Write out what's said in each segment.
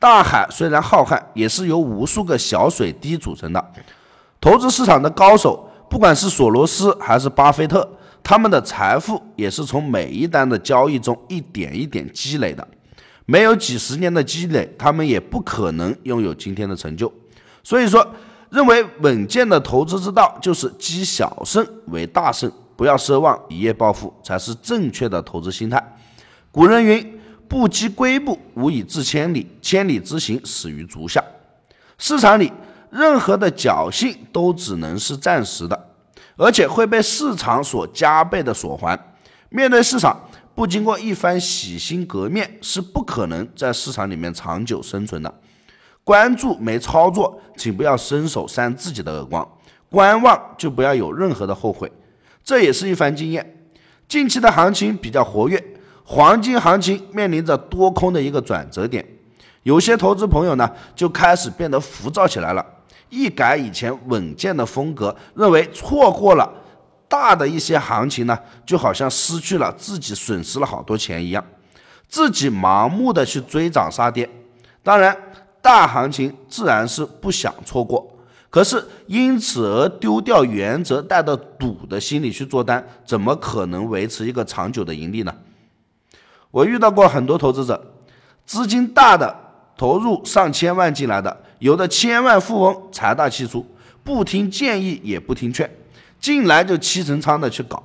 大海虽然浩瀚，也是由无数个小水滴组成的。投资市场的高手，不管是索罗斯还是巴菲特，他们的财富也是从每一单的交易中一点一点积累的。没有几十年的积累，他们也不可能拥有今天的成就。所以说，认为稳健的投资之道就是积小胜为大胜，不要奢望一夜暴富，才是正确的投资心态。古人云。不积跬步，无以至千里；千里之行，始于足下。市场里任何的侥幸都只能是暂时的，而且会被市场所加倍的所还。面对市场，不经过一番洗心革面，是不可能在市场里面长久生存的。关注没操作，请不要伸手扇自己的耳光；观望就不要有任何的后悔。这也是一番经验。近期的行情比较活跃。黄金行情面临着多空的一个转折点，有些投资朋友呢就开始变得浮躁起来了，一改以前稳健的风格，认为错过了大的一些行情呢，就好像失去了自己损失了好多钱一样，自己盲目的去追涨杀跌。当然，大行情自然是不想错过，可是因此而丢掉原则、带着赌的心理去做单，怎么可能维持一个长久的盈利呢？我遇到过很多投资者，资金大的投入上千万进来的，有的千万富翁财大气粗，不听建议也不听劝，进来就七成仓的去搞，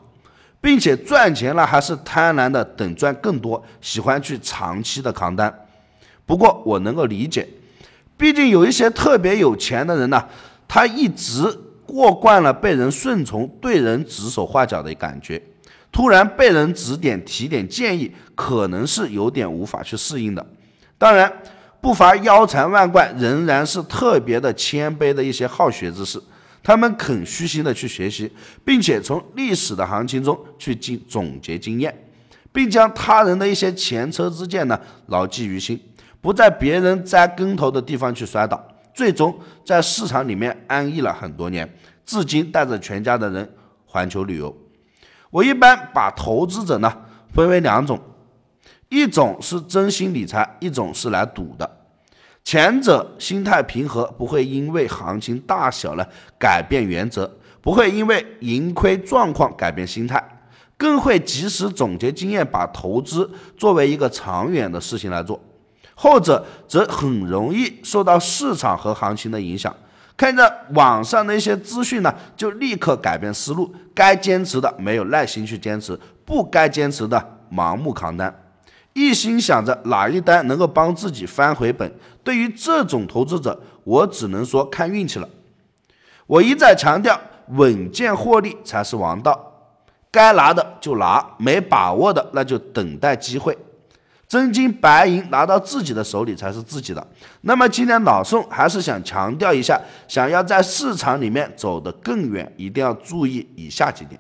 并且赚钱了还是贪婪的等赚更多，喜欢去长期的扛单。不过我能够理解，毕竟有一些特别有钱的人呢，他一直过惯了被人顺从、对人指手画脚的感觉。突然被人指点提点建议，可能是有点无法去适应的。当然，不乏腰缠万贯，仍然是特别的谦卑的一些好学之士，他们肯虚心的去学习，并且从历史的行情中去经总结经验，并将他人的一些前车之鉴呢牢记于心，不在别人栽跟头的地方去摔倒，最终在市场里面安逸了很多年，至今带着全家的人环球旅游。我一般把投资者呢分为两种，一种是真心理财，一种是来赌的。前者心态平和，不会因为行情大小呢改变原则，不会因为盈亏状况改变心态，更会及时总结经验，把投资作为一个长远的事情来做。后者则很容易受到市场和行情的影响。看着网上的一些资讯呢，就立刻改变思路。该坚持的没有耐心去坚持，不该坚持的盲目扛单，一心想着哪一单能够帮自己翻回本。对于这种投资者，我只能说看运气了。我一再强调，稳健获利才是王道。该拿的就拿，没把握的那就等待机会。真金白银拿到自己的手里才是自己的。那么今天老宋还是想强调一下，想要在市场里面走得更远，一定要注意以下几点。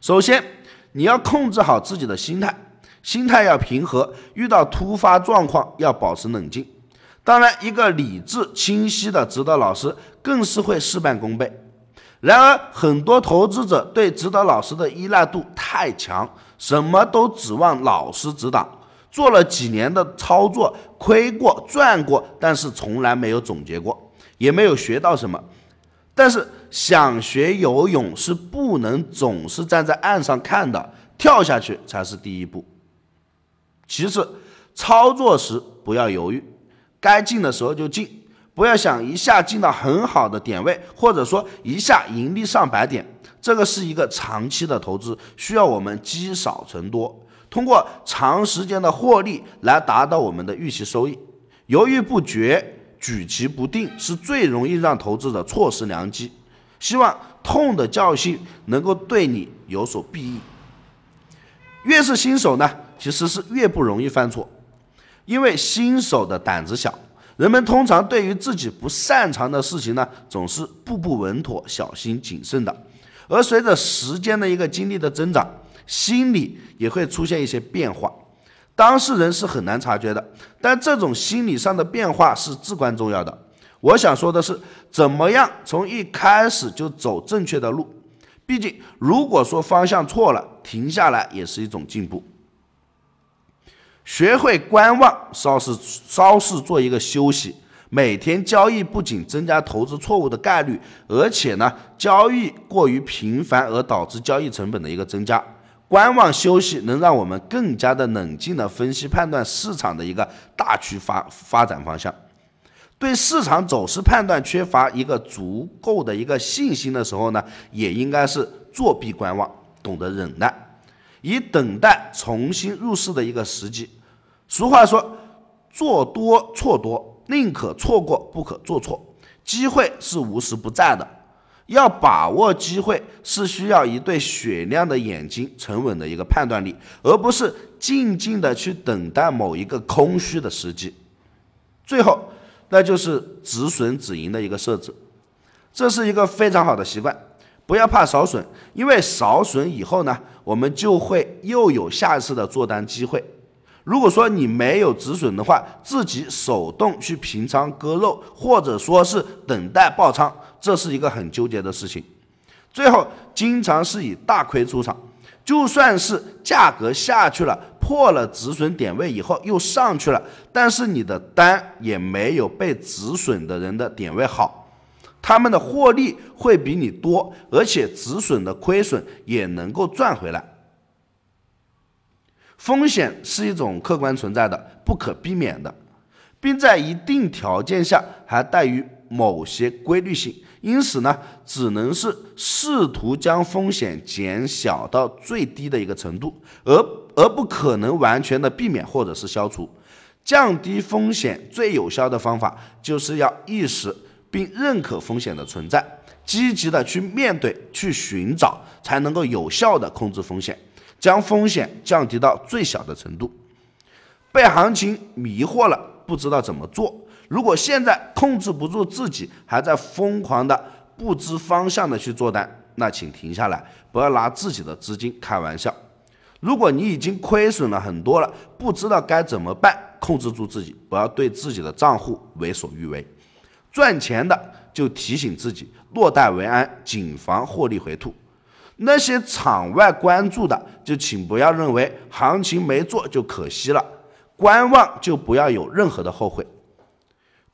首先，你要控制好自己的心态，心态要平和，遇到突发状况要保持冷静。当然，一个理智清晰的指导老师更是会事半功倍。然而，很多投资者对指导老师的依赖度太强。什么都指望老师指导，做了几年的操作，亏过赚过，但是从来没有总结过，也没有学到什么。但是想学游泳是不能总是站在岸上看的，跳下去才是第一步。其次，操作时不要犹豫，该进的时候就进，不要想一下进到很好的点位，或者说一下盈利上百点。这个是一个长期的投资，需要我们积少成多，通过长时间的获利来达到我们的预期收益。犹豫不决、举棋不定，是最容易让投资者错失良机。希望痛的教训能够对你有所裨益。越是新手呢，其实是越不容易犯错，因为新手的胆子小，人们通常对于自己不擅长的事情呢，总是步步稳妥、小心谨慎的。而随着时间的一个经历的增长，心理也会出现一些变化，当事人是很难察觉的。但这种心理上的变化是至关重要的。我想说的是，怎么样从一开始就走正确的路？毕竟，如果说方向错了，停下来也是一种进步。学会观望，稍事稍事做一个休息。每天交易不仅增加投资错误的概率，而且呢，交易过于频繁而导致交易成本的一个增加。观望休息能让我们更加的冷静的分析判断市场的一个大趋发发展方向。对市场走势判断缺乏一个足够的一个信心的时候呢，也应该是作弊观望，懂得忍耐，以等待重新入市的一个时机。俗话说，做多错多。宁可错过，不可做错。机会是无时不在的，要把握机会是需要一对雪亮的眼睛、沉稳的一个判断力，而不是静静的去等待某一个空虚的时机。最后，那就是止损止盈的一个设置，这是一个非常好的习惯。不要怕少损，因为少损以后呢，我们就会又有下一次的做单机会。如果说你没有止损的话，自己手动去平仓割肉，或者说是等待爆仓，这是一个很纠结的事情。最后经常是以大亏出场，就算是价格下去了，破了止损点位以后又上去了，但是你的单也没有被止损的人的点位好，他们的获利会比你多，而且止损的亏损也能够赚回来。风险是一种客观存在的、不可避免的，并在一定条件下还带于某些规律性，因此呢，只能是试图将风险减小到最低的一个程度，而而不可能完全的避免或者是消除。降低风险最有效的方法，就是要意识并认可风险的存在，积极的去面对、去寻找，才能够有效的控制风险。将风险降低到最小的程度，被行情迷惑了，不知道怎么做。如果现在控制不住自己，还在疯狂的不知方向的去做单，那请停下来，不要拿自己的资金开玩笑。如果你已经亏损了很多了，不知道该怎么办，控制住自己，不要对自己的账户为所欲为。赚钱的就提醒自己，落袋为安，谨防获利回吐。那些场外关注的，就请不要认为行情没做就可惜了，观望就不要有任何的后悔。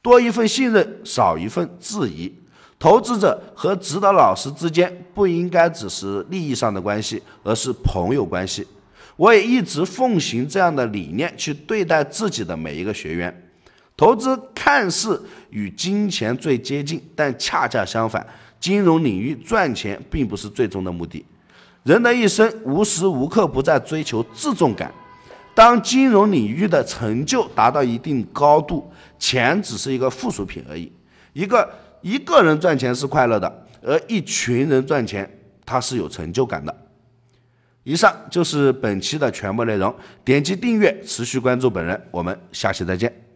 多一份信任，少一份质疑。投资者和指导老师之间不应该只是利益上的关系，而是朋友关系。我也一直奉行这样的理念去对待自己的每一个学员。投资看似与金钱最接近，但恰恰相反。金融领域赚钱并不是最终的目的，人的一生无时无刻不在追求自重感。当金融领域的成就达到一定高度，钱只是一个附属品而已。一个一个人赚钱是快乐的，而一群人赚钱，他是有成就感的。以上就是本期的全部内容，点击订阅，持续关注本人，我们下期再见。